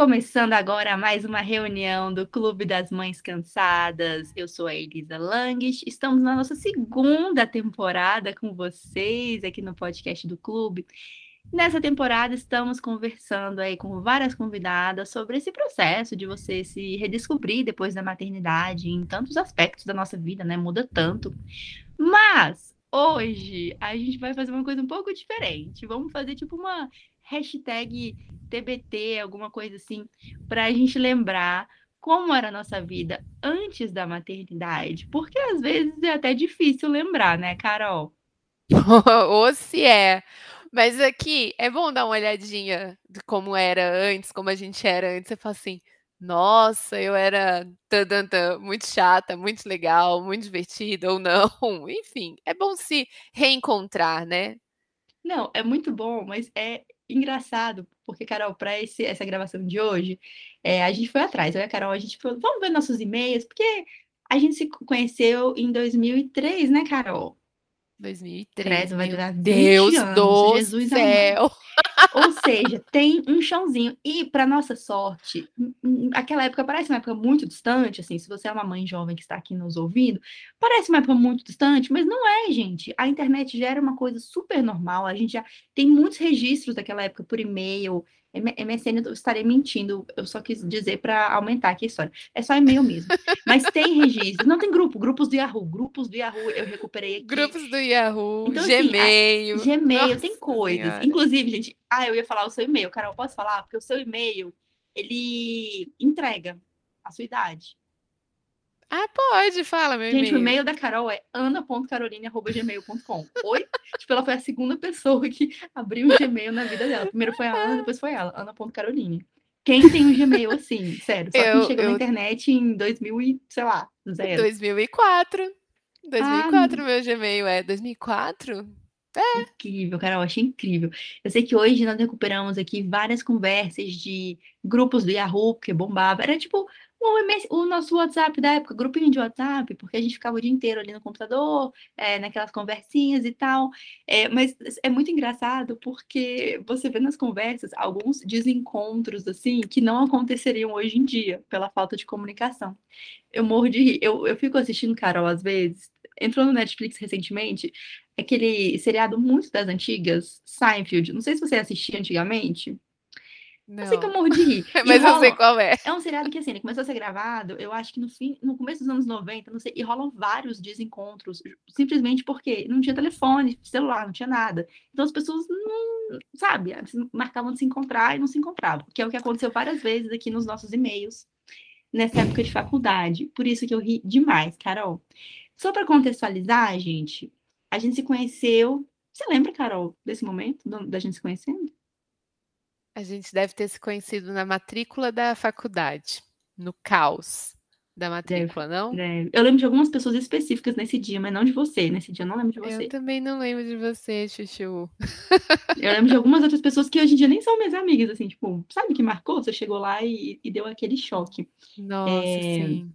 Começando agora mais uma reunião do Clube das Mães Cansadas. Eu sou a Elisa Langes. Estamos na nossa segunda temporada com vocês aqui no podcast do Clube. Nessa temporada estamos conversando aí com várias convidadas sobre esse processo de você se redescobrir depois da maternidade em tantos aspectos da nossa vida, né? Muda tanto. Mas hoje a gente vai fazer uma coisa um pouco diferente. Vamos fazer tipo uma hashtag TBT, alguma coisa assim, para a gente lembrar como era a nossa vida antes da maternidade, porque às vezes é até difícil lembrar, né, Carol? Ou se é. Mas aqui é bom dar uma olhadinha de como era antes, como a gente era antes. Você fala assim: nossa, eu era tã, muito chata, muito legal, muito divertida ou não. Enfim, é bom se reencontrar, né? Não, é muito bom, mas é engraçado, porque, Carol, para essa gravação de hoje, é, a gente foi atrás. Eu e a Carol, a gente falou, vamos ver nossos e-mails, porque a gente se conheceu em 2003, né, Carol? 2003. Credo, vai durar Deus anos, do Jesus céu. Amado. Ou seja, tem um chãozinho. E, para nossa sorte, aquela época parece uma época muito distante, assim, se você é uma mãe jovem que está aqui nos ouvindo, parece uma época muito distante, mas não é, gente. A internet já era uma coisa super normal, a gente já tem muitos registros daquela época por e-mail, MSN eu estarei mentindo, eu só quis dizer para aumentar aqui a história. É só e-mail mesmo. Mas tem registro. Não tem grupo, grupos do Yahoo. Grupos do Yahoo eu recuperei aqui. Grupos do Yahoo, então, Gmail. Assim, a, Gmail, Nossa tem coisas. Senhora. Inclusive, gente, ah, eu ia falar o seu e-mail. Carol, posso falar? Porque o seu e-mail, ele entrega a sua idade. Ah, pode, fala, meu Gente, o e-mail da Carol é ana.caroline.gmail.com. Oi? tipo, ela foi a segunda pessoa que abriu o Gmail na vida dela. Primeiro foi a Ana, depois foi ela, ana.caroline. Quem tem um Gmail assim, sério? Só eu, quem chegou eu... na internet em 2000 e, sei lá, zero. 2004. 2004 ah, meu Gmail é 2004? É. Incrível, Carol, achei incrível. Eu sei que hoje nós recuperamos aqui várias conversas de grupos do Yahoo, que bombava. Era tipo o, MS, o nosso WhatsApp da época, grupinho de WhatsApp, porque a gente ficava o dia inteiro ali no computador, é, naquelas conversinhas e tal. É, mas é muito engraçado porque você vê nas conversas alguns desencontros, assim, que não aconteceriam hoje em dia, pela falta de comunicação. Eu morro de rir. Eu, eu fico assistindo Carol às vezes. Entrou no Netflix recentemente, aquele seriado muito das antigas, Seinfeld. Não sei se você assistia antigamente. Não. Eu sei que eu morro de rir. Mas rola, eu sei qual é. É um seriado que, assim, ele começou a ser gravado, eu acho que no fim, no começo dos anos 90, não sei, e rolam vários desencontros, simplesmente porque não tinha telefone, celular, não tinha nada. Então as pessoas não, sabe, marcavam de se encontrar e não se encontravam, que é o que aconteceu várias vezes aqui nos nossos e-mails, nessa época de faculdade. Por isso que eu ri demais, Carol. Só para contextualizar, gente, a gente se conheceu. Você lembra, Carol, desse momento, da gente se conhecendo? A gente deve ter se conhecido na matrícula da faculdade, no caos da matrícula, deve, não? Deve. Eu lembro de algumas pessoas específicas nesse dia, mas não de você. Nesse dia eu não lembro de você. Eu também não lembro de você, Chuchu. Eu lembro de algumas outras pessoas que hoje em dia nem são minhas amigas, assim, tipo, sabe que marcou? Você chegou lá e, e deu aquele choque. Nossa, é, sim.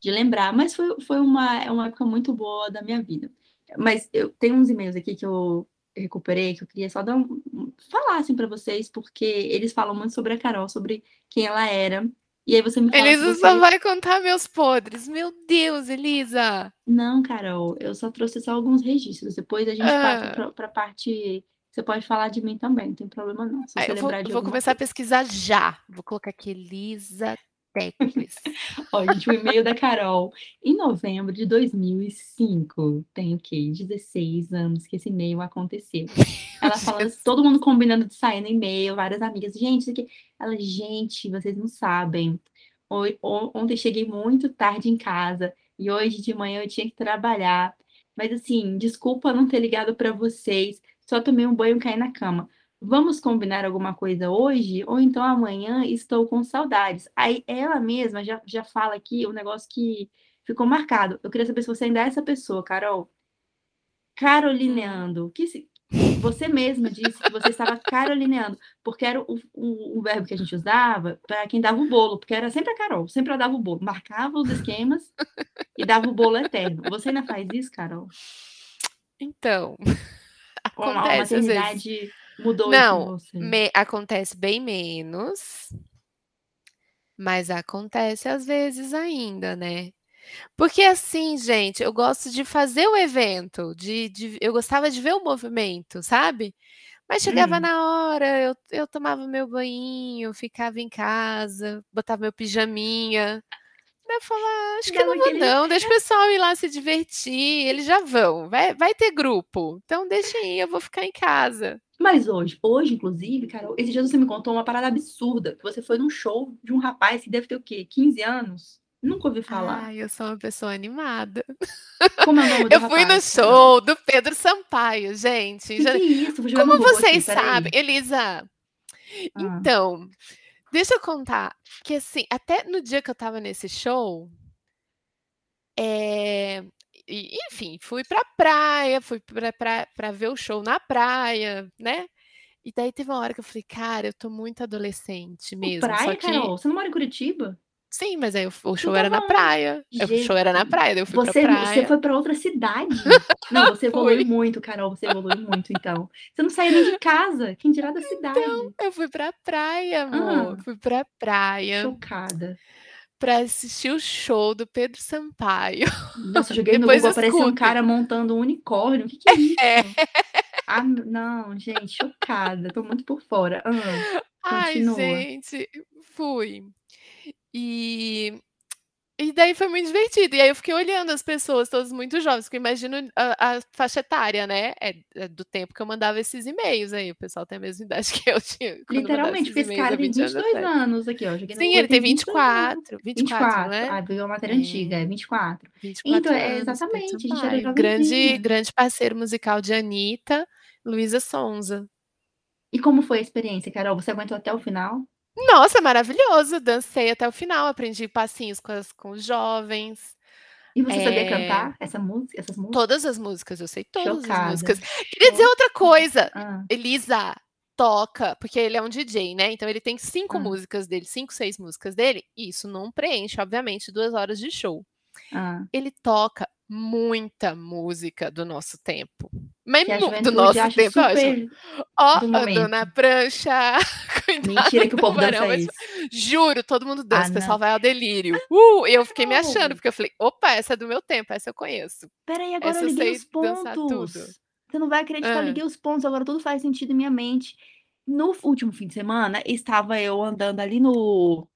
De lembrar, mas foi, foi uma, é uma época muito boa da minha vida. Mas eu tenho uns e-mails aqui que eu recuperei, que eu queria só dar um, falar assim para vocês, porque eles falam muito sobre a Carol, sobre quem ela era. E aí você me fala. Elisa você... só vai contar meus podres. Meu Deus, Elisa! Não, Carol, eu só trouxe só alguns registros. Depois a gente ah. passa para a parte. Você pode falar de mim também, não tem problema não. Se você ah, eu lembrar vou, de vou começar coisa. a pesquisar já. Vou colocar aqui Elisa Tecles. Ó, gente, o e-mail da Carol. Em novembro de 2005, tem o quê? 16 anos que esse e-mail aconteceu. Ela fala, todo mundo combinando de sair no e-mail, várias amigas. Gente, isso aqui. Ela, gente, vocês não sabem. Ontem cheguei muito tarde em casa e hoje de manhã eu tinha que trabalhar. Mas assim, desculpa não ter ligado para vocês. Só tomei um banho e caí na cama vamos combinar alguma coisa hoje? Ou então amanhã estou com saudades. Aí ela mesma já, já fala aqui um negócio que ficou marcado. Eu queria saber se você ainda é essa pessoa, Carol. Carolineando. Que se... Você mesma disse que você estava carolineando, porque era o, o, o verbo que a gente usava para quem dava o bolo, porque era sempre a Carol, sempre ela dava o bolo, marcava os esquemas e dava o bolo eterno. Você ainda faz isso, Carol? Então, acontece a maternidade Mudou Não, me, acontece bem menos. Mas acontece às vezes ainda, né. Porque assim, gente, eu gosto de fazer o evento, de de eu gostava de ver o movimento, sabe. Mas chegava Hum. na hora, eu eu tomava meu banhinho, ficava em casa, botava meu pijaminha. Daí eu falava: "Ah, acho que Dava não vou aquele não, deixa o pessoal ir lá se divertir, eles já vão, vai vai ter grupo, então deixa ir, eu vou ficar em casa". Mas hoje hoje inclusive, Carol, esses dias você me contou uma parada absurda, que você foi num show de um rapaz que deve ter o quê? 15 anos? Nunca ouvi falar. Ai, eu sou uma pessoa animada. Como é o nome do Eu fui no rapaz, show do Pedro Sampaio, gente, Que já que é isso? Vou como aqui, vocês aí. sabem Elisa, Hã. então, deixa eu contar, que assim, até no dia que eu estava nesse show eh, e enfim, fui pra praia, fui pra pra pra ver o show na praia, né. E daí teve uma hora que eu falei: "Cara, eu tô muito adolescente mesmo", só praia, que Carol? Você não mora em Curitiba? Sim, mas aí o show era na praia, o show era na praia, daí eu fui pra você você praia. foi pra outra cidade. Não, você evoluiu muito, Carol, você evoluiu muito então. Você não saía nem de casa, quem dirá da Então, cidade. eu fui pra praia, amor, Hã. fui pra praia Chocada. Pra assistir o show do Pedro Sampaio. Nossa, joguei no Depois Google, apareceu um cara montando um unicórnio, que que é isso? É. Ah, não, gente, chocada, tô muito por fora. Hã, Ai, continua. gente, fui. E e daí foi muito divertido, e aí eu fiquei olhando as pessoas todas muito jovens, porque eu imagino a a faixa etária, né, é é do tempo que eu mandava esses e-mails aí, o pessoal tem a mesma idade que eu tinha Literalmente, porque esse cara tem 20 anos 22 atrás. anos aqui, ó, joguei Sim, ele tem tem 22 anos. 24, 24, 24, né. ah, veio uma matéria antiga, É. é 24. 24 Então, é anos, Pedro exatamente, a gente era Sampaio, grande grande parceiro musical de Anitta, Luísa Sonza. E como foi a experiência, Carol, você aguentou até o final? Nossa, maravilhoso, dancei até o final, aprendi passinhos com as com os jovens. E você sabia Eh cantar essa música essas músicas? Todas as músicas, eu sei todas as Chocada, músicas. Queria dizer outra coisa, Hã. Elisa, toca, porque ele é um DJ, né, então ele tem 5 Hã. músicas dele, 5, 6 músicas dele, e isso não preenche, obviamente, 2 horas de show. Hã. Ele toca muita música do nosso tempo, mas do nosso tempo Ó, do andou na momento. prancha, Mentira que o povo dança mas juro, todo mundo Ah, dança, o pessoal não. vai ao delírio. Uh, eu fiquei me achando, porque eu falei: "Opa, essa é do meu tempo, essa eu conheço, Espera aí, agora essa eu eu liguei sei os pontos. tudo". Você não vai acreditar, eu Hã. liguei os pontos, agora tudo faz sentido em minha mente. No último fim de semana, estava eu andando ali no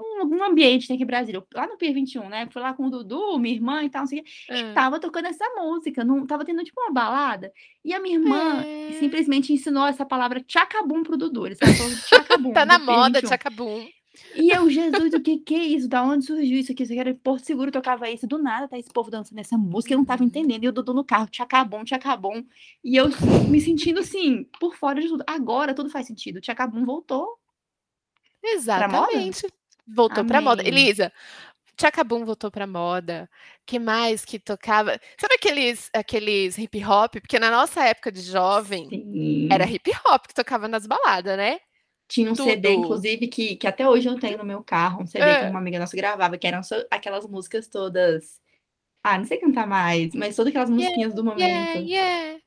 num num ambiente tem aqui em Brasília, lá no Pier 21, né, fui lá com o Dudu, minha irmã e tal, não sei o quê, e Hã. estava tocando essa música, num estava tendo tipo uma balada, e a minha irmã É. simplesmente ensinou essa palavra "tchacabum" para o Dudu, eles "tchacabum" Tá na moda 21. tchacabum. E eu: "Jesus, o que que é isso? Da onde surgiu isso aqui? Isso aqui era Porto Seguro, tocava isso, do nada tá esse povo dançando essa música", eu não Uhum. entendendo, e o Dudu no carro "tchacabum, tchacabum", e eu me sentindo, assim, por fora de tudo. Agora tudo faz sentido, tchacabum voltou. Exatamente, voltou pra moda. Elisa, tchacabum voltou pra moda, que mais que tocava sabe aqueles aqueles hip hop, porque na nossa época de jovem, era Sim. hip hop que tocava nas balada, né. Tinha um CD Tudo. inclusive que que até hoje eu tenho no meu carro, um CD que Hã. uma amiga nossa gravava, que eram só aquelas músicas todas ah, não sei cantar mais, mas todas aquelas Yeah, musiquinhas do yeah, momento. yeah, yeah, yeah.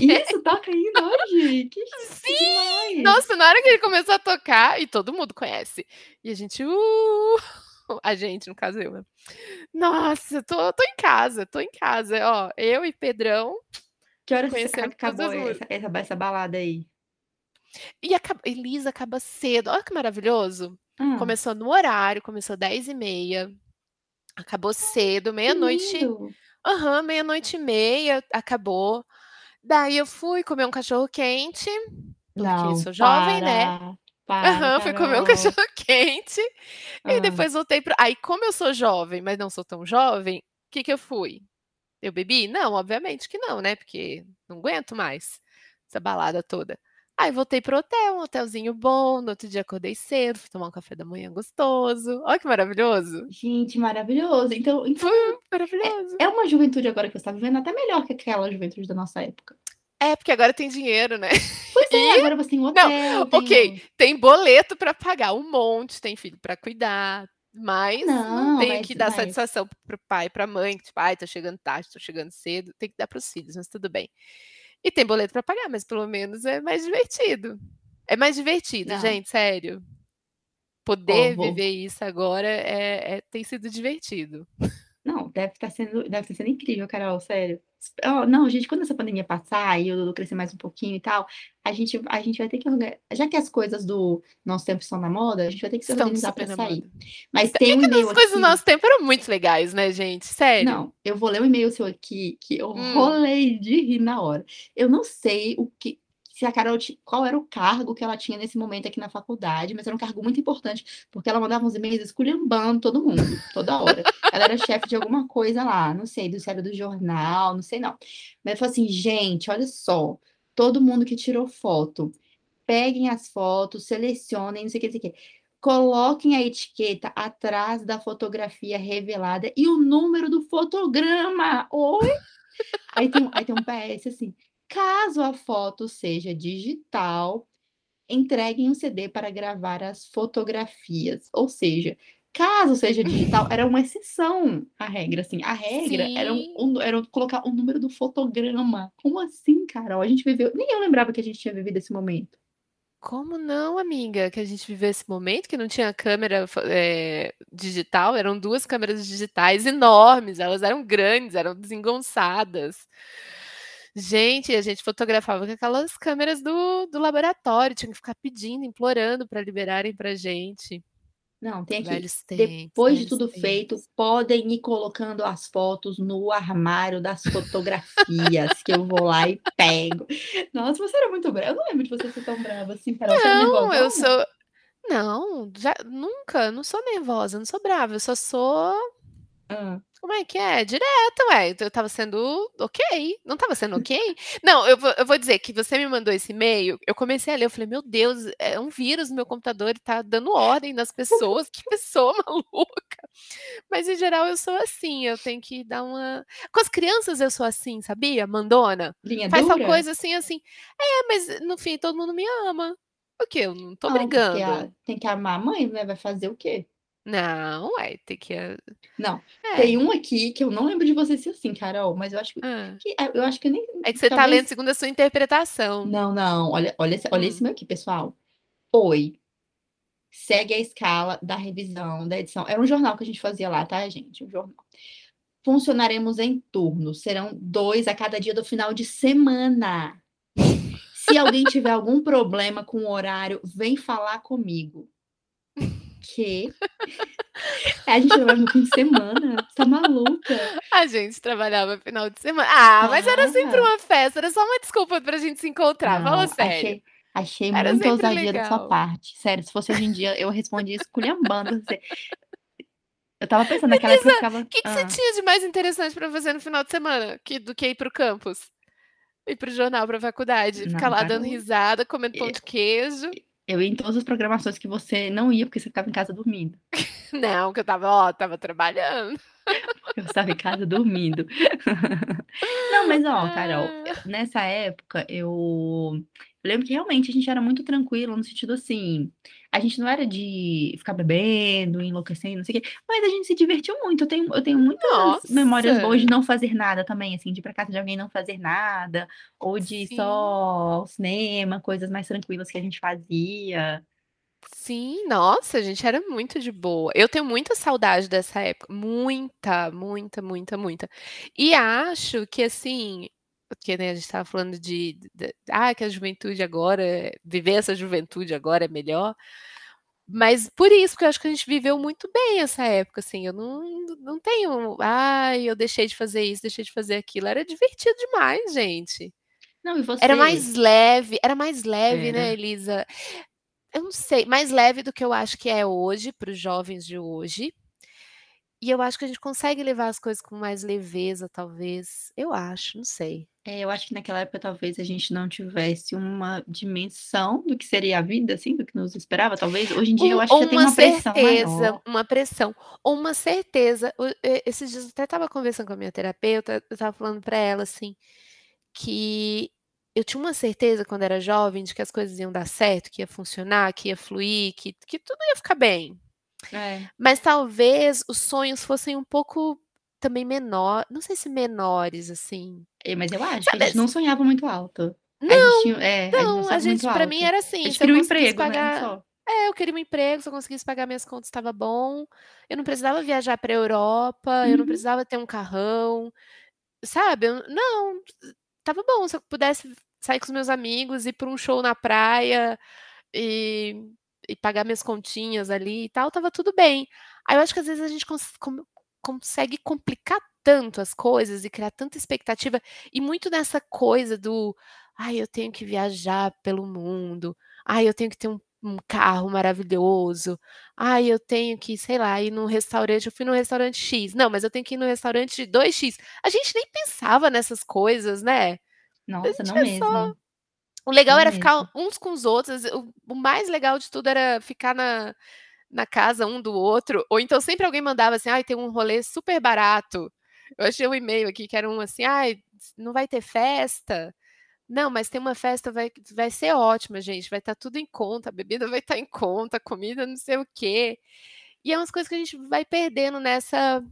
Isso toca ainda hoje? Que Sim! demais. Nossa, na hora que ele começou a tocar, e todo mundo conhece, e a gente: "Uh", a gente, no caso eu, né. Nossa, tô tô em casa, tô em casa, ó, eu e Pedrão Que horas todas acabou essa essa essa balada aí? E acaba Elisa, acaba cedo, olha que maravilhoso. Hã. Começou no horário, começou 10h30, acabou cedo, meia-noite aham, meia-noite e meia, acabou. Daí eu fui comer um cachorro quente, porque Não, sou jovem, né. para, para, Aham, fui comer um cachorro quente, e Hã. depois voltei pra aí como eu sou jovem, mas não sou tão jovem, que que eu fui? Eu bebi? Não, obviamente que não, né, porque não aguento mais, essa balada toda. Aí voltei para o hotel, um hotelzinho bom, no outro dia acordei cedo, fui tomar um café da manhã gostoso, olha que maravilhoso. Gente, maravilhoso. Então então Foi maravilhoso. é é uma juventude agora que você tá vivendo até melhor que aquela juventude da nossa época. É, porque agora tem dinheiro, né. Pois é, E agora você tem um não, hotel, tem ok, tem boleto pra pagar, um monte, tem filho pra cuidar, mas não Não, tenho mas que dar mas satisfação para o pai e pra mãe, tipo: "Ai, tô chegando tarde, tô chegando cedo", tem que dar para os filhos, mas tudo bem. E tem boleto pra pagar, mas pelo menos é mais divertido. É mais divertido, Não. gente, sério. poder vou viver isso agora é é tem sido divertido. Não, deve estar sendo deve estar sendo incrível, Carol, sério. Ó, não, gente, quando essa pandemia passar e o Dudu crescer mais um pouquinho e tal, a gente a gente vai ter que orga já que as coisas do nosso tempo estão na moda, a gente vai ter que se Estão organizar na sair. moda. Mas É tem um que e-mail as coisas do nosso tempo eram muito legais, né, gente, sério. Não, eu vou ler um e-mail seu aqui que eu Hum. rolei de rir na hora. Eu não sei o que se a Carol qual era o cargo que ela tinha nesse momento aqui na faculdade, mas era um cargo muito importante, porque ela mandava uns e-mails esculhambando todo mundo, toda hora. Ela era chefe de alguma coisa lá, não sei, do era do jornal, não sei não. Mas ela falou assim: "Gente, olha só, todo mundo que tirou foto, peguem as fotos, selecionem, não sei o que, não sei o quê. Coloquem a etiqueta atrás da fotografia revelada e o número do fotograma". Oi? Aí tem aí tem um PS assim: "Caso a foto seja digital, entreguem um CD para gravar as fotografias". Ou seja, caso seja digital, era uma exceção à regra, assim. A regra era um era colocar o número do fotograma. Como assim, Carol? A gente viveu nem eu lembrava que a gente tinha vivido esse momento. Como não, amiga? Que a gente viveu esse momento que não tinha câmera eh, digital, eram 2 câmeras digitais enormes, elas eram grandes, eram desengonçadas. Gente, a gente fotografava com aquelas câmeras do do laboratório, tinha que ficar pedindo, implorando pra liberarem pra gente. Não, tem aqui: "Depois de tudo feito, tempos. podem ir colocando as fotos no armário das fotografias, que eu vou lá e pego". Nossa, você era muito brava. Eu não lembro de você ser tão brava assim, Carol. Você era Não, eu sou não, já nunca, não sou nervosa, não sou brava, eu só sou Hã. como é que é? Direta, ué, então eu estava sendo ok, não estava sendo ok? Não, eu vou eu vou dizer que você me mandou esse e-mail, eu comecei a ler, eu falei: "Meu Deus, é um vírus no meu computador e tá dando ordem nas pessoas, que pessoa maluca". Mas em geral eu sou assim, eu tenho que dar uma com as crianças eu sou assim, sabia, mandona. Linha Faz tal dura? coisa assim, assim. É, mas no fim todo mundo me ama. O quê? Eu não tô Não, porque a brigando. tem que amar a mãe, né, vai fazer o quê? Não, ué, tem que Não, é. tem um aqui que eu não lembro de você ser assim, Carol, mas eu acho que Hã. que eu acho que eu nem É que você tá talvez lendo segundo a sua interpretação. Não, não, olha olha esse olha esse Hum. meu aqui, pessoal. "Oi, segue a escala da revisão da edição" era um jornal que a gente fazia lá, tá, gente, um jornal. "Funcionaremos em turnos, serão 2 a cada dia do final de semana. Se alguém tiver algum problema com o horário, vem falar comigo". Quê? A gente trabalha no fim de semana? Você tá maluca? A gente trabalhava final de semana. Ah, mas era sempre Ah. uma festa, era só uma desculpa pra gente se encontrar, fala Não, sério. achei achei Era muita ousadia da sua legal. parte. Sério, se fosse hoje em dia, eu respondia esculhambando você. Eu estava pensando, naquela época Elisa, ficava que que você hã. tinha de mais interessante pra fazer no final de semana, que do que ir para o campus? Ir para o jornal, pra faculdade, ficar Não, lá dando Carol. risada, comendo pão de queijo. Eu ia em todas as programações que você não ia, porque você ficava em casa dormindo. Não, que eu estava, ó, estava trabalhando. Eu estava em casa dormindo. Não, mas ó, Carol, Ah. nessa época eu eu lembro que realmente a gente era muito tranquilo, no sentido assim, a gente não era de ficar bebendo, enlouquecendo, não sei o quê, mas a gente se divertiu muito. Eu tenho eu tenho muitas memórias boas de Nossa. não fazer nada também, assim, de ir pra casa de alguém e não fazer nada, ou de ir só Sim. ao cinema, coisas mais tranquilas que a gente fazia. Sim, nossa, a gente era muito de boa. Eu tenho muita saudade dessa época, muita, muita, muita, muita. E acho que assim, porque, né, a gente estava falando de d ah, que a juventude agora viver essa juventude agora é melhor, mas por isso, porque eu acho que a gente viveu muito bem essa época, assim, eu não não tenho: "Ai, eu deixei de fazer isso, deixei de fazer aquilo", era divertido demais, gente. Não, e Era você mais leve, era mais leve, né, Era. Elisa? Eu não sei, mais leve do que eu acho que é hoje, para os jovens de hoje. E eu acho que a gente consegue levar as coisas com mais leveza, talvez. Eu acho, não sei. É, eu acho que naquela época talvez a gente não tivesse uma dimensão do que seria a vida, assim, do que nos esperava, talvez. Hoje em dia eu acho que já tem uma uma pressão certeza, maior. uma pressão, ou uma certeza. Esses dias eu até estava conversando com a minha terapeuta, eu estava falando pra ela, assim, que eu tinha uma certeza quando era jovem de que as coisas iam dar certo, que ia funcionar, que ia fluir, que que tudo ia ficar bem. É. Mas talvez os sonhos fossem um pouco também menor não sei se menores, assim. É, mas eu acho que a Sabe gente não sonhava muito alto. Não, tinha é, a gente não a gente pra mim era A assim, gente eu queria um emprego, né, pagar só. É, eu queria um emprego, se eu conseguisse pagar minhas contas estava bom, eu não precisava viajar pra Europa, eu não Uhum. precisava ter um carrão, sabe, eu não, estava bom se eu pudesse sair com os meus amigos, ir pra um show na praia, e e pagar minhas continhas ali e tal, estava tudo bem. Aí eu acho que às vezes a gente cons consegue complicar tanto as coisas e criar tanta expectativa, e muito nessa coisa do: "Ai, eu tenho que viajar pelo mundo. Ai, eu tenho que ter um um carro maravilhoso. Ai, eu tenho que, sei lá, ir num restaurante, eu fui no restaurante X. Não, mas eu tenho que ir no restaurante 2X". A gente nem pensava nessas coisas, né. A Nossa, não é só mesmo. o legal Não era ficar mesmo. uns com os outros, o mais legal de tudo era ficar na na casa um do outro, ou então sempre alguém mandava assim: "Ai, tem um rolê super barato". Eu achei um e-mail aqui que era um assim: "Ai, não vai ter festa? Não, mas tem uma festa, vai vai ser ótima gente, vai estar tudo em conta, a bebida vai estar em conta, a comida não sei o quê". E é umas coisas que a gente vai perdendo nessa,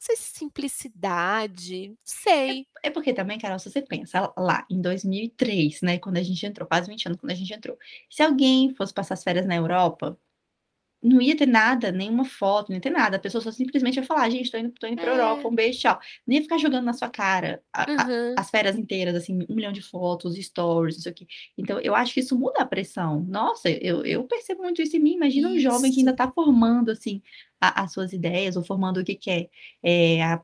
sei se simplicidade, não sei. É é porque também, Carol, se você pensa lá em 2003, né, quando a gente entrou, quase 20 anos quando a gente entrou, se alguém fosse passar as férias na Europa, não ia ter nada, nenhuma foto, não ia ter nada, a pessoa só simplesmente ia falar: "Gente, tô indo tô indo pra Europa, É. um beijo, tchau". Não ia ficar jogando na sua cara a a Aham. as férias inteiras, assim, 1.000.000 de fotos, stories, não sei o quê. Então eu acho que isso muda a pressão. Nossa, eu eu percebo muito isso em mim, imagina um jovem que ainda Isso. tá formando, assim, a as suas ideias ou formando o que quer, eh, a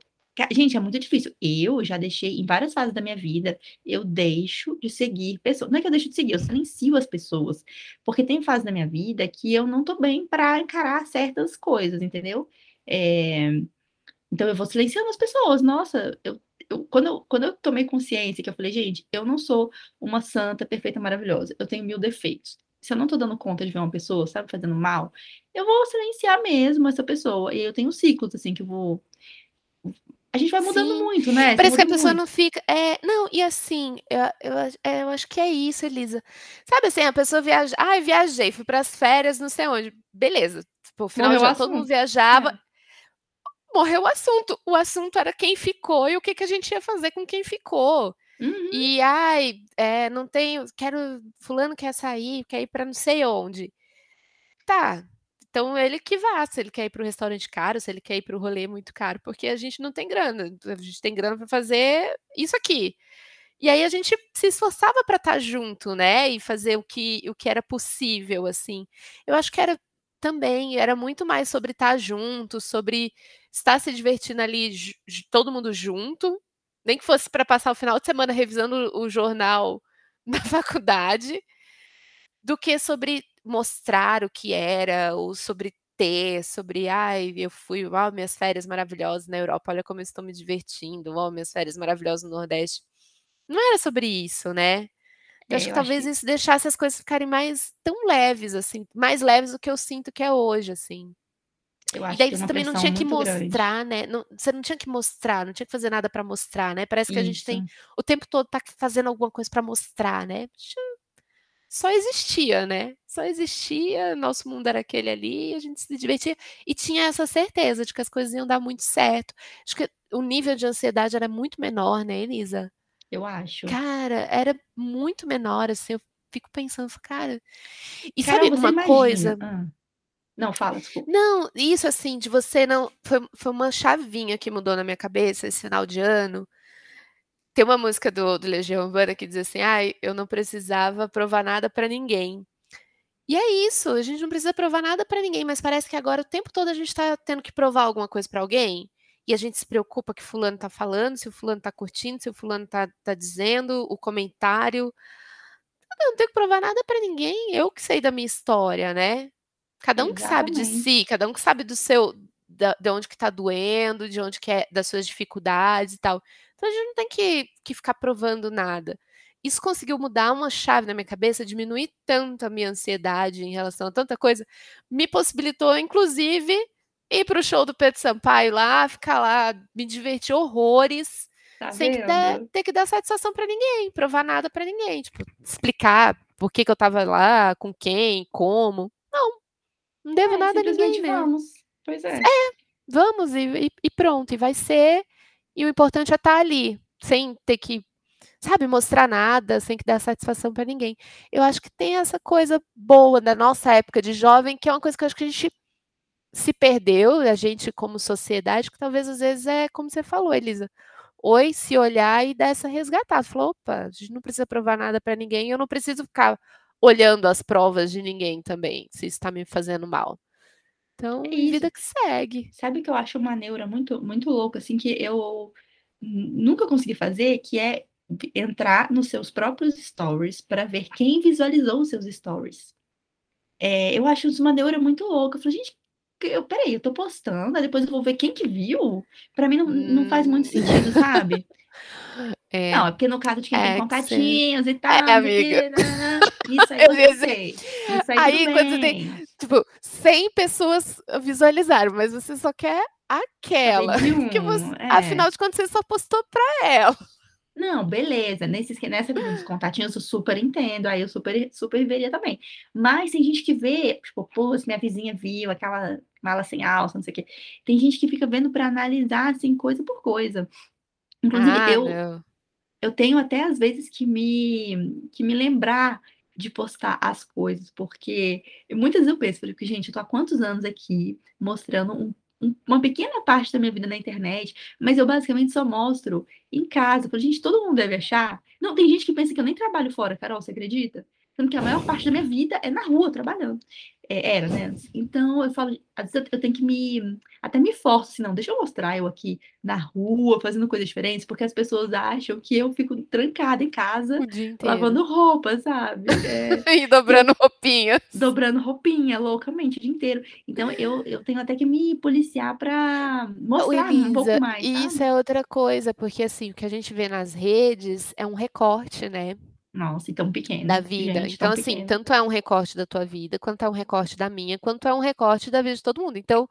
gente, é muito difícil. Eu já deixei em várias fases da minha vida, eu deixo de seguir pessoas não é que eu deixo de seguir, eu silencio as pessoas, porque tem fase da minha vida que eu não tô bem pra encarar certas coisas, entendeu. Eh, então eu vou silenciando as pessoas. Nossa, eu eu quando eu quando eu tomei consciência que eu falei: "Gente, eu não sou uma santa perfeita maravilhosa, eu tenho 1000 defeitos. Se eu não tô dando conta de ver uma pessoa, sabe, fazendo mal, eu vou silenciar mesmo essa pessoa". E eu tenho ciclos, assim, que eu vou a gente vai mudando Sim, muito, né, parece que a pessoa muito. não fica é, não, e assim, eu eu acho é, eu acho que é isso, Elisa. Sabe, assim, a pessoa viaja: "Ai, viajei, fui para as férias não sei onde". Beleza, tipo, final Morreu de o ano todo mundo viajava É. morreu o assunto, o assunto era quem ficou e o que que a gente ia fazer com quem ficou. Uhum. E: "Ai, eh, não tenho quero fulano quer sair, quer ir pra não sei onde". Tá, então ele que vá, se ele quer ir para um restaurante caro, se ele quer ir para o rolê muito caro, porque a gente não tem grana, a gente tem grana pra fazer isso aqui. E aí a gente se esforçava pra estar junto, né, e fazer o que o que era possível, assim. Eu acho que era também, era muito mais sobre estar junto, sobre estar se divertindo ali todo mundo junto, nem que fosse pra passar o final de semana revisando o o jornal da faculdade do que sobre mostrar o que era ou sobre ter, sobre: "Ai, eu fui, uau, minhas férias maravilhosas na Europa, olha como eu estou me divertindo, uau, minhas férias maravilhosas no Nordeste". Não era sobre isso, né. Eu acho É, que acho talvez que isso deixasse as coisas ficarem mais tão leves, assim, mais leves do que eu sinto que é hoje, assim. Eu E acho que daí tem você uma também não tinha que muito grande. mostrar, né, não você não tinha que mostrar, não tinha que fazer nada pra mostrar, né, parece que a gente tem Isso. o tempo todo tá fazendo alguma coisa pra mostrar, né. Só existia, né, só existia, nosso mundo era aquele ali, a gente se divertia e tinha essa certeza de que as coisas iam dar muito certo. Acho que o nível de ansiedade era muito menor, né, Elisa. Eu acho. Cara, era muito menor, assim, eu fico pensando, cara e sabe uma imagina coisa hã. Não, fala, desculpa. Não, isso, assim, de você não foi foi uma chavinha que mudou na minha cabeça esse final de ano. Tem uma música do do Legião Urbana que diz assim: "Ai, eu não precisava provar nada pra ninguém". E é isso, a gente não precisa provar nada pra ninguém, mas parece que agora o tempo todo a gente tá tendo que provar alguma coisa pra alguém, e a gente se preocupa que fulano tá falando, se o fulano tá curtindo, se o fulano tá tá dizendo, o comentário. Eu não tenho que provar nada pra ninguém, eu que sei da minha história, né. Cada um que sabe de Exatamente. si, cada um que sabe do seu da de onde que tá doendo, de onde que é das suas dificuldades e tal. Então a gente não tem que que ficar provando nada. Isso conseguiu mudar uma chave na minha cabeça, diminuir tanto a minha ansiedade em relação a tanta coisa, me possibilitou inclusive ir para o show do Pedro Sampaio lá, ficar lá, me divertir horrores, Tá sem que dar ter que dar satisfação pra ninguém, provar nada pra ninguém, tipo, explicar por que que eu estava lá, com quem, como. Não, não devo É, nada a ninguém, vamos. Pois É, é. vamos e e e pronto, e vai ser, e o importante é estar ali, sem ter que sabe, mostrar nada, sem que dar satisfação para ninguém. Eu acho que tem essa coisa boa da nossa época de jovem, que é uma coisa que eu acho que a gente se perdeu, a gente como sociedade, que talvez às vezes é como você falou, Elisa. Oi, se olhar e dar essa resgatada. Falou, opa, a gente não precisa provar nada para ninguém, eu não preciso ficar olhando as provas de ninguém também, se isso está me fazendo mal. Então, É vida que segue. Sabe que eu acho uma neura muito, muito louca, assim, que eu nunca consegui fazer, que é entrar nos seus próprios stories para ver quem visualizou os seus stories. É, eu acho isso uma neura muito louca. Eu falo, gente, eu, peraí, eu tô postando, aí depois eu vou ver quem que viu. Para mim não, não faz muito sentido, sabe? É. Não, é porque no caso de quem É tem contatinhos e tal, É, sei o amiga. nananã. Isso aí Eu sei. Isso aí, Aí, quando tem-. Tipo, 100 pessoas visualizaram, mas você só quer aquela. Que você, é. Afinal de contas, você só postou pra ela. Não, beleza. Nesse, nessa dos contatinhos, eu super entendo. Aí eu super, super veria também. Mas tem gente que vê, tipo, pô, se minha vizinha viu aquela mala sem alça, não sei o quê. Tem gente que fica vendo para analisar, assim, coisa por coisa. Inclusive, Ah, eu, não. eu tenho até às vezes que me, que me lembrar de postar as coisas, porque muitas vezes eu penso, falei, gente, eu tô há quantos anos aqui mostrando um- um- uma pequena parte da minha vida na internet, mas eu basicamente só mostro em casa. Falo, gente, todo mundo deve achar. Não, tem gente que pensa que eu nem trabalho fora, Carol, você acredita? Sendo que a maior parte da minha vida é na rua, trabalhando. É, era, né? Então eu falo, às vezes eu- tenho que me. Até me forço, assim, não, deixa eu mostrar eu aqui na rua, fazendo coisas diferentes, porque as pessoas acham que eu fico trancada em casa, lavando roupa, sabe? É, E dobrando roupinhas. dobrando roupinha loucamente o dia inteiro. Então eu, eu tenho até que me policiar para mostrar um pouco mais, e sabe? isso é outra coisa, porque assim, o que a gente vê nas redes é um recorte, né? Nossa, e tão pequeno. da vida. Gente, então, tão assim, pequeno. tanto é um recorte da tua vida, quanto é um recorte da minha, quanto é um recorte da vida de todo mundo. Então,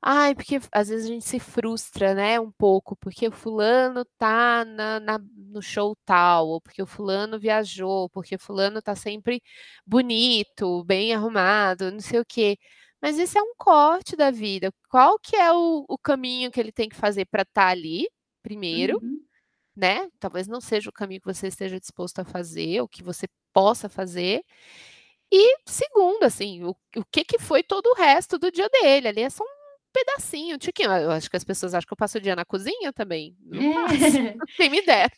ai, porque às vezes a gente se frustra, né, um pouco, porque o fulano tá na, na- no show tal, ou porque o fulano viajou, porque o fulano tá sempre bonito, bem arrumado, não sei o quê. Mas esse é um corte da vida. Qual que é o, o caminho que ele tem que fazer para estar ali, primeiro? Uhum. Né? Talvez não seja o caminho que você esteja disposto a fazer, ou que você possa fazer. E segundo, assim, o, o que que foi todo o resto do dia dele? Ali é só um pedacinho, um tiquinho. Eu acho que as pessoas acham que eu passo o dia na cozinha também. Não passo, É. quem me dera.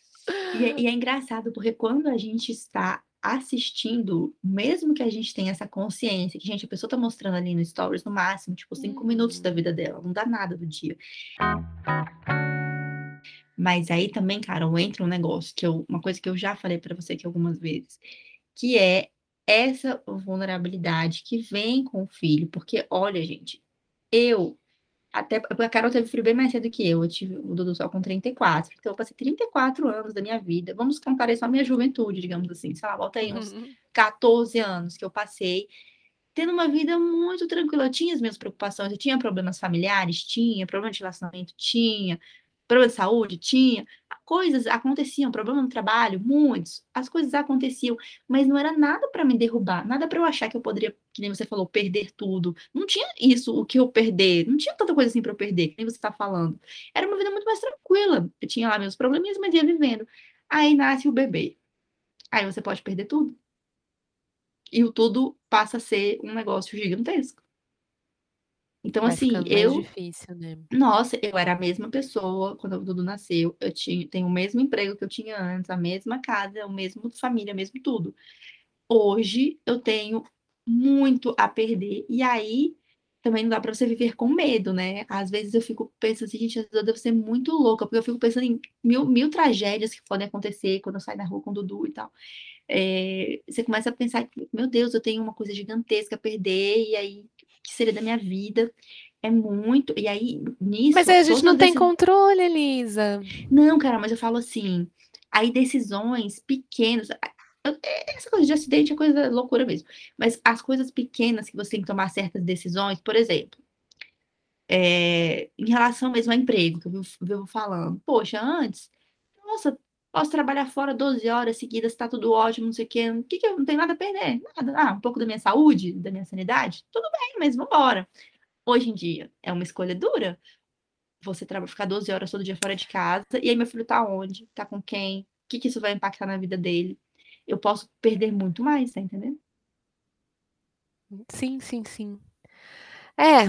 E é, e é engraçado porque quando a gente está assistindo, mesmo que a gente tenha essa consciência que, gente, a pessoa tá mostrando ali no stories no máximo, tipo, cinco minutos da Uhum. vida dela, não dá nada do dia. Mas aí também, cara, entra um negócio que eu, uma coisa que eu já falei para você aqui algumas vezes, que é essa vulnerabilidade que vem com o filho, porque olha, gente, eu até a Carol teve filho bem mais cedo que eu, eu tive o Dudu só com 34, então eu passei 34 anos da minha vida, vamos contar isso a minha juventude, digamos assim, sei lá, volta aí uns Uhum. 14 anos que eu passei tendo uma vida muito tranquila. Eu tinha as minhas preocupações, eu tinha problemas familiares, tinha, problema de relacionamento, tinha, problema de saúde, tinha. Coisas aconteciam, problema no trabalho, muitos. As coisas aconteciam, mas não era nada para me derrubar, nada para eu achar que eu poderia, que nem você falou, perder tudo. Não tinha isso, o que eu perder, não tinha tanta coisa assim para eu perder, que nem você está falando. Era uma vida muito mais tranquila. Eu tinha lá meus probleminhas, mas ia vivendo. Aí nasce o bebê. Aí você pode perder tudo e o tudo passa a ser um negócio gigantesco. Então, Vai assim, ficando mais eu, difícil, né? nossa, eu era a mesma pessoa quando o Dudu nasceu. Eu tinha, tenho o mesmo emprego que eu tinha antes, a mesma casa, o mesmo família, mesmo tudo. Hoje eu tenho muito a perder, e aí também não dá para você viver com medo, né? Às vezes eu fico pensando assim, gente, às vezes eu devo ser muito louca, porque eu fico pensando em mil, mil tragédias que podem acontecer quando eu saio na rua com o Dudu e tal. É, você começa a pensar meu Deus, eu tenho uma coisa gigantesca a perder, e aí, que seria da minha vida? É muito, e aí, nisso, Mas aí a gente não tem controle, Elisa. não, cara, mas eu falo assim, aí decisões pequenas, é- essa coisa de acidente é coisa loucura mesmo, mas as coisas pequenas que você tem que tomar certas decisões, por exemplo, é, em relação mesmo ao emprego, que eu vivo falando, poxa, antes, nossa, posso trabalhar fora 12 horas seguidas, tá tudo ótimo, não sei o quê, o que que eu não tenho nada a perder? Nada, ah, um pouco da minha saúde, da minha sanidade, tudo bem, mas vambora. Hoje em dia, é uma escolha dura, você traba- ficar 12 horas todo dia fora de casa, e aí meu filho tá onde? Tá com quem? O que, que isso vai impactar na vida dele. Eu posso perder muito mais, tá entendendo? Sim, sim, sim. É.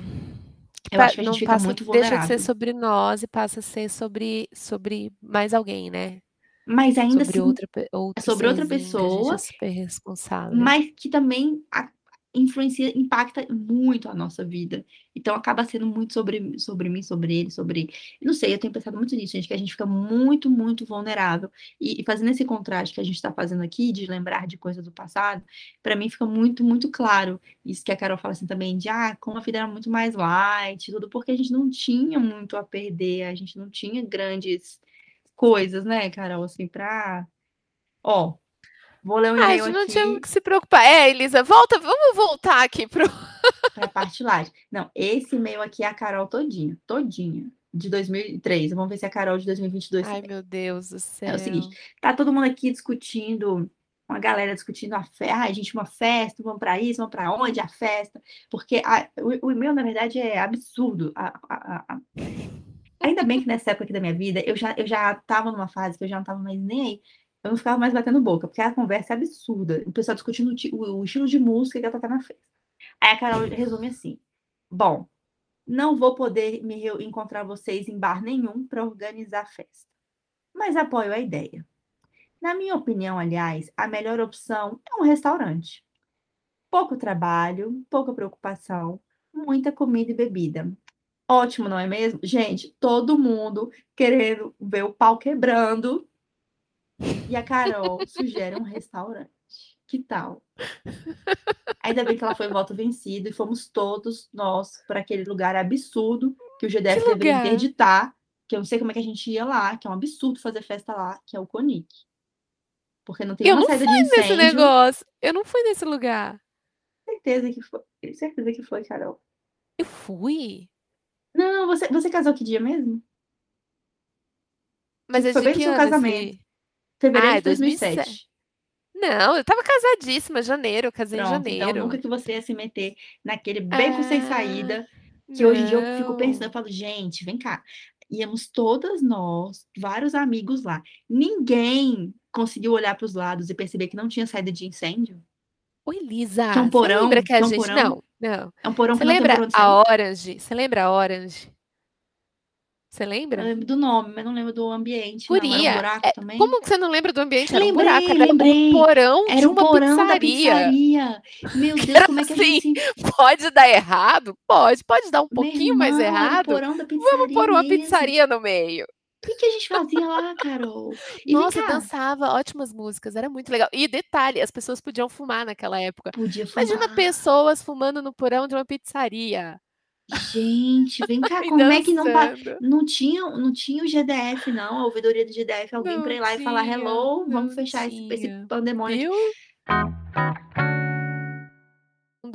Eu acho que a gente não fica passa, muito deixa de ser vulnerável. sobre nós e passa a ser sobre, sobre mais alguém, né? Mas ainda Sobre assim, outra, é outro sobre outra é pessoa, super responsável. mas que também a- influencia, impacta muito a nossa vida. Então acaba sendo muito sobre, sobre mim, sobre ele, sobre. Não sei, eu tenho pensado muito nisso, gente, que a gente fica muito, muito vulnerável. E, e fazendo esse contraste que a gente está fazendo aqui, de lembrar de coisas do passado, para mim fica muito, muito claro. Isso que a Carol fala assim também, de ah, como a vida era muito mais light, tudo, porque a gente não tinha muito a perder, a gente não tinha grandes coisas, né, Carol, assim, pra. Ó, vou ler um Ah, a e-mail gente não tinha que se preocupar. É, Elisa, volta, vamos voltar aqui pro. para parte light. Não, esse e-mail aqui é a Carol todinha, todinha, de 2003. Vamos ver se é a Carol de 2022 Ai, meu Deus do céu. É o seguinte, tá todo mundo aqui discutindo, uma galera discutindo a festa, ah, gente, uma festa, vamos para isso, vamos para onde a festa, porque a- o, o e-mail, na verdade, é absurdo. A- a- a- a- Ainda bem que nessa época da minha vida, eu já, eu já tava numa fase que eu já não tava mais nem aí, eu não ficava mais batendo boca, porque a conversa é absurda, o pessoal discutindo o, o- estilo de música que ia tocar na festa. Aí a Carol resume assim, bom, não vou poder me encontrar vocês em bar nenhum para organizar a festa, mas apoio a ideia. Na minha opinião, aliás, a melhor opção é um restaurante. Pouco trabalho, pouca preocupação, muita comida e bebida. Ótimo, não é mesmo? Gente, todo mundo querendo ver o pau quebrando. E a Carol sugere um restaurante. Que tal? Ainda bem que ela foi voto vencido e fomos todos nós para aquele lugar absurdo que o GDF Que deveria interditar, que eu não sei como é que a gente ia lá, que é um absurdo fazer festa lá, que é o Conic. Porque não tem Eu uma não saída de fui nesse incêndio. negócio. Eu não fui nesse lugar. Certeza que foi. Certeza que foi, Carol. Eu fui? Não, você, você casou que dia mesmo? Mas é Foi bem que seu casamento. esse? Fevereiro Ah, é de 2007. Não, eu tava casadíssima, janeiro, eu casei em Pronto, janeiro. então nunca que você ia se meter naquele beco sem Ah, saída, que hoje em dia eu fico não. pensando, eu falo, gente, vem cá. Íamos todas nós, vários amigos lá. Ninguém conseguiu olhar para os lados e perceber que não tinha saída de incêndio. Oi, Lisa, Que é um porão, lembra que a é gente... porão. Não, não. É um porão Você que não tem lembra por onde a. Orange? Você lembra a Orange? Você Eu lembra? lembro do nome, mas não lembro do ambiente, não. Era um é, também. como que você não lembra do ambiente? Era um Lembrei, buraco, era lembrei. o porão de Era um uma porão da pizzaria. pizzaria. Meu Deus, Era como é que a assim, gente se... Pode dar errado? Pode. Pode dar um Meu pouquinho mais irmão, o errado? porão da pizzaria Vamos pôr uma mesmo. pizzaria no meio. O que, que a gente fazia lá, Carol? E Nossa, cá, dançava ótimas músicas, era muito legal. E detalhe, as pessoas podiam fumar naquela época. podia Imagina fumar. pessoas fumando no porão de uma pizzaria. Gente, vem cá, como é que não, dançando. não tinha, não tinha o GDF, não, a ouvidoria do GDF, alguém pra ir lá e falar hello, vamos fechar esse, esse pandemônio. Viu?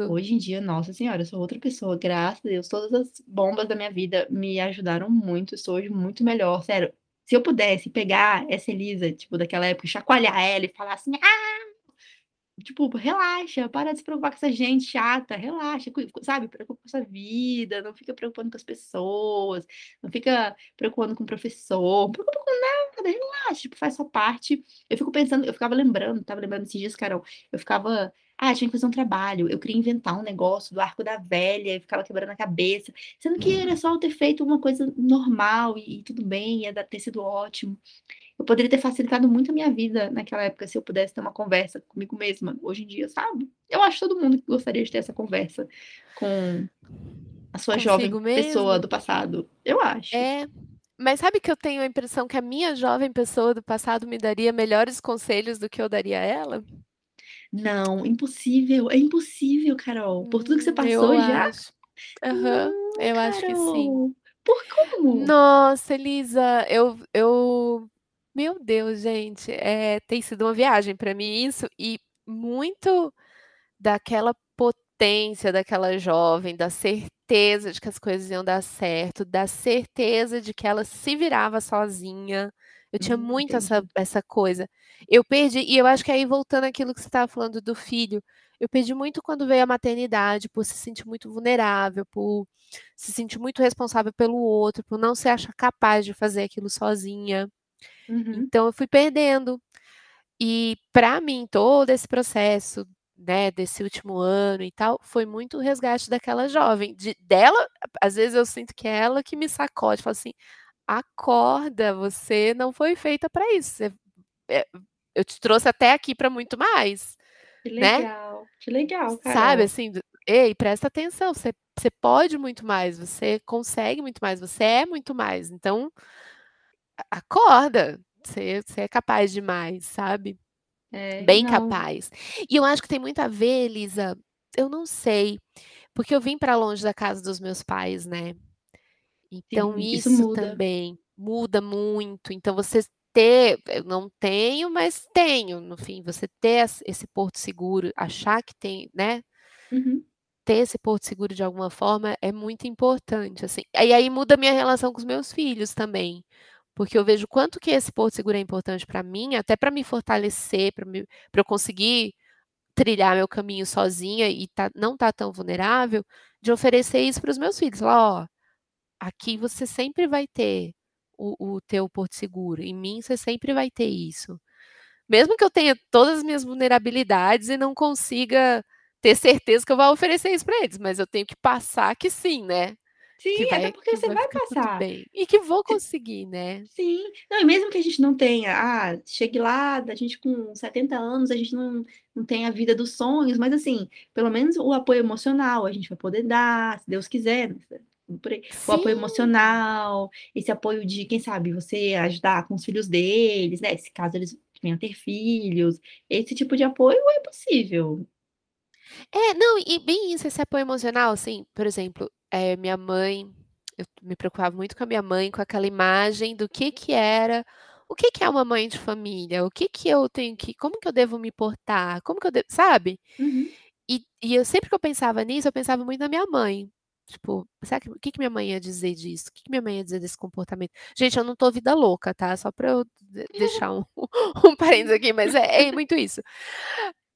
Hoje em dia, nossa senhora, eu sou outra pessoa, graças a Deus. Todas as bombas da minha vida me ajudaram muito, sou hoje muito melhor. Sério, se eu pudesse pegar essa Elisa, tipo, daquela época, chacoalhar ela e falar assim, ah, tipo, relaxa, para de se preocupar com essa gente chata, relaxa, sabe? Preocupa com a sua vida, não fica preocupando com as pessoas, não fica preocupando com o professor, não preocupa com nada, relaxa, tipo, faz sua parte. Eu fico pensando, eu ficava lembrando, tava lembrando esses dias, Carol, eu ficava, ah, tinha que fazer um trabalho, eu queria inventar um negócio do arco da velha, e ficava quebrando a cabeça, sendo que era só eu ter feito uma coisa normal e, e tudo bem, ia ter sido ótimo. Eu poderia ter facilitado muito a minha vida naquela época se eu pudesse ter uma conversa comigo mesma, hoje em dia, sabe? Eu acho que todo mundo que gostaria de ter essa conversa com a sua jovem Consigo pessoa mesmo? do passado. Eu acho. É. Mas sabe que eu tenho a impressão que a minha jovem pessoa do passado me daria melhores conselhos do que eu daria a ela? Não, impossível, é impossível, Carol. Por tudo que você Hum, passou eu já? acho. Não, eu acho que sim. Carol. Por como? Nossa, Elisa, eu, eu, meu Deus, gente, é, tem sido uma viagem para mim isso e muito daquela potência daquela jovem, da certeza de que as coisas iam dar certo, da certeza de que ela se virava sozinha. Eu tinha Hum, muito essa, essa coisa. Eu perdi, e eu acho que aí voltando àquilo que você estava falando do filho, eu perdi muito quando veio a maternidade, por se sentir muito vulnerável, por se sentir muito responsável pelo outro, por não se achar capaz de fazer aquilo sozinha. Uhum. Então eu fui perdendo. E para mim todo esse processo, né, desse último ano e tal, foi muito o resgate daquela jovem, de dela às vezes eu sinto que é ela que me sacode, fala assim: "Acorda, você não foi feita para isso, você eh, eu te trouxe até aqui para muito mais", Que né. legal, que legal, Sabe, Carol. assim, "Ei, presta atenção, você você pode muito mais, você consegue muito mais, você é muito mais, então" "a acorda, você você é capaz de mais", sabe. É, Bem não. capaz. E eu acho que tem muito a ver, Elisa, eu não sei, porque eu vim para longe da casa dos meus pais, né. Então Sim, isso isso muda. também muda muito, então você ter eu não tenho, mas tenho, no fim, você ter ess esse porto seguro, achar que tem, né Uhum. ter esse porto seguro de alguma forma é muito importante, assim. E aí muda a minha relação com os meus filhos também, porque eu vejo o quanto que esse porto seguro é importante para mim, até para me fortalecer, para eu conseguir trilhar meu caminho sozinha e tá não tá tão vulnerável, de oferecer isso para os meus filhos, falar: "Ó, aqui você sempre vai ter o o teu porto seguro, em mim você sempre vai ter isso". Mesmo que eu tenha todas as minhas vulnerabilidades e não consiga ter certeza que eu vou oferecer isso para eles, mas eu tenho que passar que sim, né, que Sim, até vai porque que você vai vai passar. bem, e que vou Se conseguir, né. sim. Não, e mesmo que a gente não tenha, ah, chegue lá, da gente com 70 anos, a gente não não tem a vida dos sonhos, mas assim, pelo menos o apoio emocional a gente vai poder dar, se Deus quiser, por aí. O apoio emocional, esse apoio de, quem sabe, você ajudar com os filhos deles, né, se caso eles venham a ter filhos, esse tipo de apoio é possível. É, não, e bem isso, esse apoio emocional, assim, por exemplo, eh, minha mãe eu me preocupava muito com a minha mãe, com aquela imagem do que que era o que que é uma mãe de família, o que que eu tenho que como que eu devo me portar, como que eu devo sabe? Uhum. E e eu sempre que eu pensava nisso, eu pensava muito na minha mãe, tipo, será que o que que minha mãe ia dizer disso? O que que minha mãe ia dizer desse comportamento? Gente, eu não tô vida louca, tá, só pra eu de deixar um um parênteses aqui, mas é é muito isso.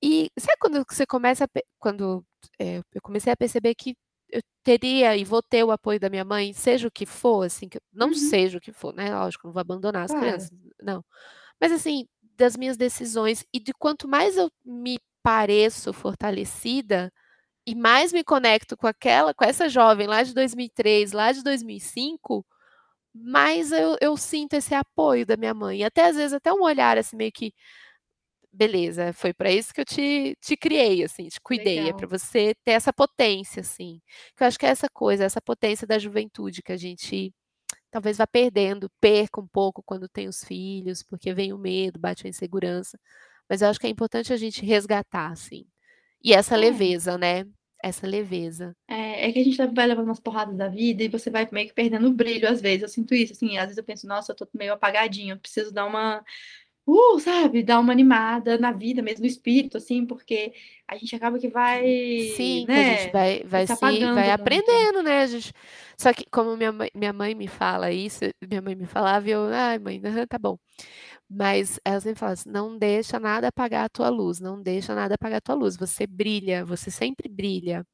E sabe quando você começa a quando, eh, eu comecei a perceber que eu teria e vou ter o apoio da minha mãe, seja o que for, assim, que não Uhum. seja o que for, né, lógico, não vou abandonar as Claro. crianças, não. Mas assim, das minhas decisões e de quanto mais eu me pareço fortalecida, e mais me conecto com aquela com essa jovem lá de 2003, lá de 2005, mais eu eu sinto esse apoio da minha mãe, e até às vezes até um olhar, assim, meio que "Beleza, foi pra isso que eu te te criei, assim, te cuidei, é Legal. você ter essa potência", assim. Que eu acho que é essa coisa, essa potência da juventude que a gente talvez vá perdendo, perca um pouco quando tem os filhos, porque vem o medo, bate a insegurança, mas eu acho que é importante a gente resgatar, assim. E essa É. leveza, né, essa leveza. É, é que a gente vai levando umas porradas da vida e você vai meio que perdendo o brilho às vezes, eu sinto isso, assim, às vezes eu penso: "Nossa, eu tô meio apagadinha, eu preciso dar uma, uh, sabe, dar uma animada na vida mesmo, no espírito, assim", porque a gente acaba que vai, Sim, que a gente né, vai vai se vai aprendendo, né, a gente só que como minha mãe minha mãe me fala isso, minha mãe me falava e eu: "Ai mãe, tá bom". Mas ela sempre fala assim: "Não deixa nada apagar a tua luz, não deixa nada apagar a tua luz, você brilha, você sempre brilha".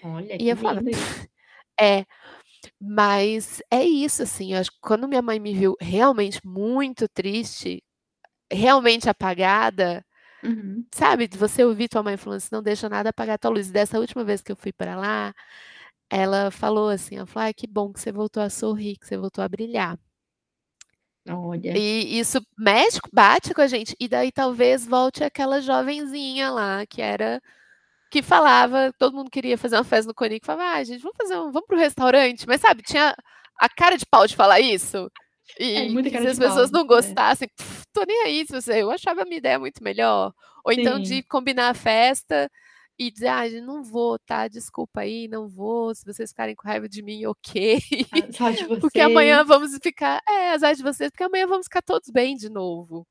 Olha, E eu falava: isso. "É", mas é isso, assim, acho que quando minha mãe me viu realmente muito triste, realmente apagada, Uhum. sabe, você ouvir tua mãe falando assim: "Não deixa nada apagar a tua luz", e dessa última vez que eu fui pra lá, ela falou assim, ela falou: "Ai que bom que você voltou a sorrir, que você voltou a brilhar". Olha. E isso mexe bate com a gente, e daí talvez volte aquela jovenzinha lá que era que falava todo mundo queria fazer uma festa no Conic, falava: "Ai gente, vamos fazer um vamos para o restaurante", mas sabe, tinha a cara de pau de falar isso, É, e cara se de as pessoas pau, não é. gostassem, tô nem aí se você eu achava a minha ideia muito melhor. Ou então de Sim. combinar a festa e dizer: "Ai gente, não vou tá, desculpa aí, não vou, se vocês ficarem com raiva de mim, ok, Azar de porque amanhã vocês. vamos ficar é, azar de vocês, porque amanhã vamos ficar todos bem de novo".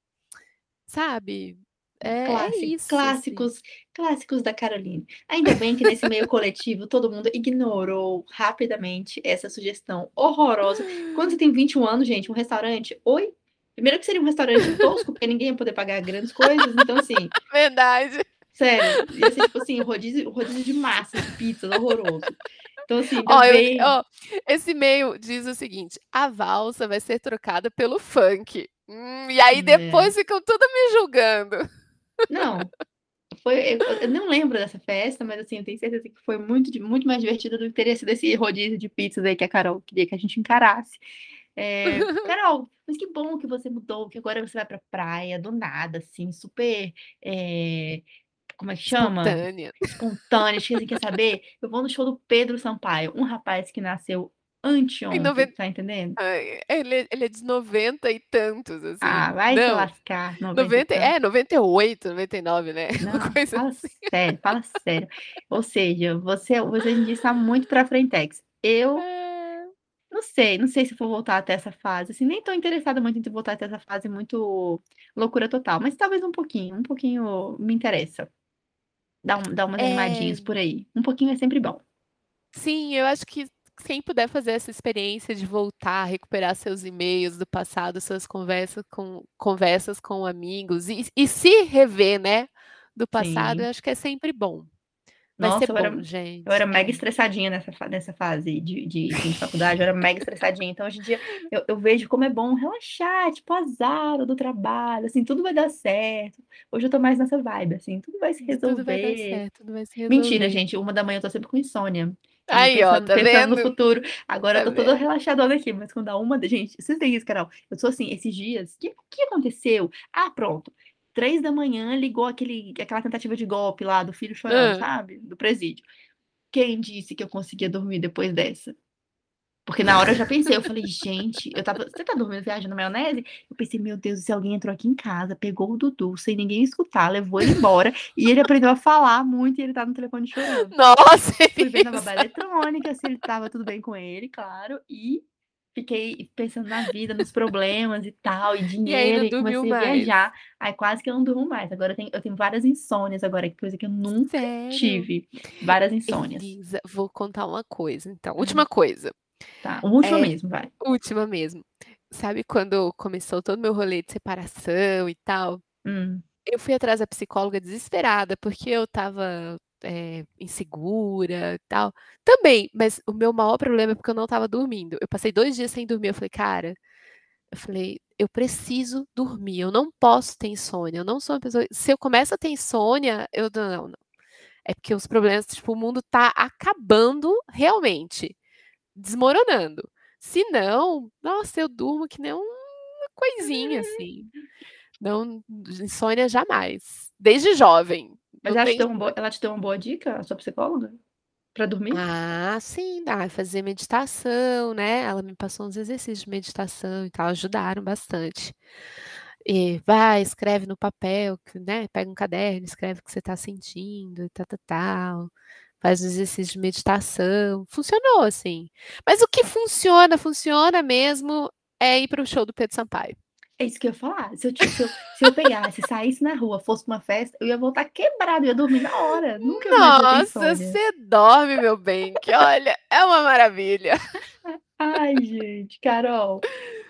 Sabe, é é Classi isso, assim. clássicos clássicos da Caroline. Ainda bem que nesse meio coletivo todo mundo ignorou rapidamente essa sugestão horrorosa. Quando você tem 21 anos gente, um restaurante, oi? Primeiro que seria um restaurante tosco, porque ninguém ia poder pagar grandes coisas, então assim Verdade. Sério, ia ser tipo assim, rodízio rodízio de massa, de pizzas, horroroso. Então assim, ainda Ó, eu ó, esse e-mail diz o seguinte: "A valsa vai ser trocada pelo funk". Hum, e aí É. depois ficam tudo me julgando. Não, foi, eu, eu não lembro dessa festa, mas assim, eu tenho certeza que foi muito, muito mais divertido do que teria sido esse rodízio de pizzas aí que a Carol queria que a gente encarasse. É, Carol, mas que bom que você mudou, que agora você vai pra praia do nada, assim, super. é, como é que chama? Espontânea. Espontânea. Você quer saber? Eu vou no show do Pedro Sampaio, um rapaz que nasceu anteontem, noventa- tá entendendo? Ai, Ele, ele é de 90 e tantos, assim. Ah, vai se não, lascar. 90 e 90, tantos. é, 98, 99, né? Uma Não, coisa fala assim. sério, fala sério. Ou seja, você, você dia está muito pra frentex. Eu É. não sei, não sei se vou voltar até essa fase. Assim, nem tô interessada muito em voltar até essa fase muito loucura total, mas talvez um pouquinho, um pouquinho me interessa. Dar, um, dar umas É. animadinhas por aí. Um pouquinho é sempre bom. Sim, eu acho que quem puder fazer essa experiência de voltar, recuperar seus e-mails do passado, suas conversas com, conversas com amigos e, e se rever, né, do passado, Sim. eu acho que é sempre bom. Vai Nossa, ser eu bom, era, gente. eu era mega estressadinha nessa, nessa fase de, de, de faculdade, eu era mega estressadinha. Então, hoje em dia, eu, eu vejo como é bom relaxar, tipo, azar do trabalho, assim, tudo vai dar certo. Hoje eu tô mais nessa vibe, assim, tudo vai se Tudo vai dar resolver. certo, tudo vai se Mentira, resolver. gente, uma da manhã eu tô sempre com insônia. Aí, ó, pensando, tá pensando no vendo? futuro. Agora Tá eu tô toda relaxadona aqui, mas quando dá uma. da- Gente, vocês têm isso, Carol? Eu sou assim, esses dias. O que, que aconteceu? Ah, pronto. Três da manhã ligou aquele, aquela tentativa de golpe lá do filho chorando, Ah. sabe? Do presídio. Quem disse que eu conseguia dormir depois dessa? Porque na hora eu já pensei, eu falei, gente, eu tava. Você tá dormindo viajando na maionese? Eu pensei, meu Deus, se alguém entrou aqui em casa, pegou o Dudu sem ninguém escutar, levou ele embora, e ele aprendeu a falar muito e ele tá no telefone chorando. Nossa, Fui ver na babá eletrônica se ele tava tudo bem com ele, claro, e fiquei pensando na vida, nos problemas e tal, e E aí dinheiro, e comecei a mais. viajar. Aí quase que eu não durmo mais. Agora eu tenho, eu tenho várias insônias agora, que coisa que eu nunca Sério? tive. Várias insônias. Elisa, vou contar uma coisa, então. Hum. Última coisa. Tá, o último É, mesmo, vai. última mesmo. Sabe quando começou todo o meu rolê de separação e tal? Hum, Eu fui atrás da psicóloga desesperada, porque eu estava eh, insegura e tal. Também, mas o meu maior problema é porque eu não estava dormindo. Eu passei dois dias sem dormir. Eu falei, cara, eu falei, eu preciso dormir, eu não posso ter insônia. Eu não sou uma pessoa. Se eu começo a ter insônia, eu não, não. É porque os problemas, tipo, o mundo tá acabando realmente, desmoronando. Se não, nossa, eu durmo que nem uma coisinha assim. Não, insônia jamais. Desde jovem. Mas ela te, deu uma boa, ela te deu uma boa dica, a sua psicóloga? Pra dormir? Ah, sim, dá. Fazer meditação, né? Ela me passou uns exercícios de meditação e tal, ajudaram bastante. E vai, escreve no papel, que, né? Pega um caderno, escreve o que você está sentindo, e tal, tal, tal. Faz um exercício de meditação. Funcionou, assim. Mas o que funciona, funciona mesmo, é ir para o show do Pedro Sampaio. É isso que eu ia falar. Se eu, se eu, se eu pegasse, saísse na rua, fosse pra uma festa, eu ia voltar quebrado, eu ia dormir na hora. Nunca Nossa, você dorme, meu bem, que olha, é uma maravilha. Ai, gente, Carol,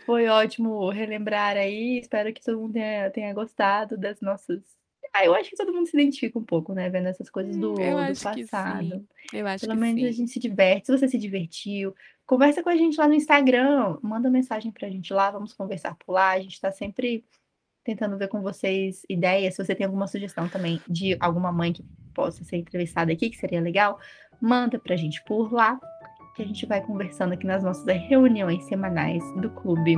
foi ótimo relembrar aí. Espero que todo mundo tenha, tenha gostado das nossas. Ah, eu acho que todo mundo se identifica um pouco, né? Vendo essas coisas do, Hum, eu do acho que passado. Eu acho Pelo que menos a sim. gente se diverte. Se você se divertiu, conversa com a gente lá no Instagram. Manda mensagem pra gente lá, vamos conversar por lá. A gente tá sempre tentando ver com vocês ideias. Se você tem alguma sugestão também de alguma mãe que possa ser entrevistada aqui, que seria legal, manda pra gente por lá, que a gente vai conversando aqui nas nossas reuniões semanais do clube.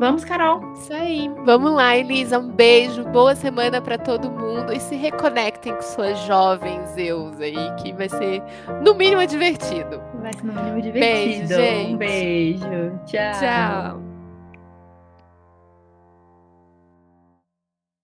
Vamos, Carol? Isso aí. Vamos lá, Elisa. Um beijo, boa semana para todo mundo e se reconectem com suas jovens eus aí, que vai ser no mínimo divertido. Vai ser no mínimo Beijo, divertido. gente. Um beijo. Tchau. Tchau.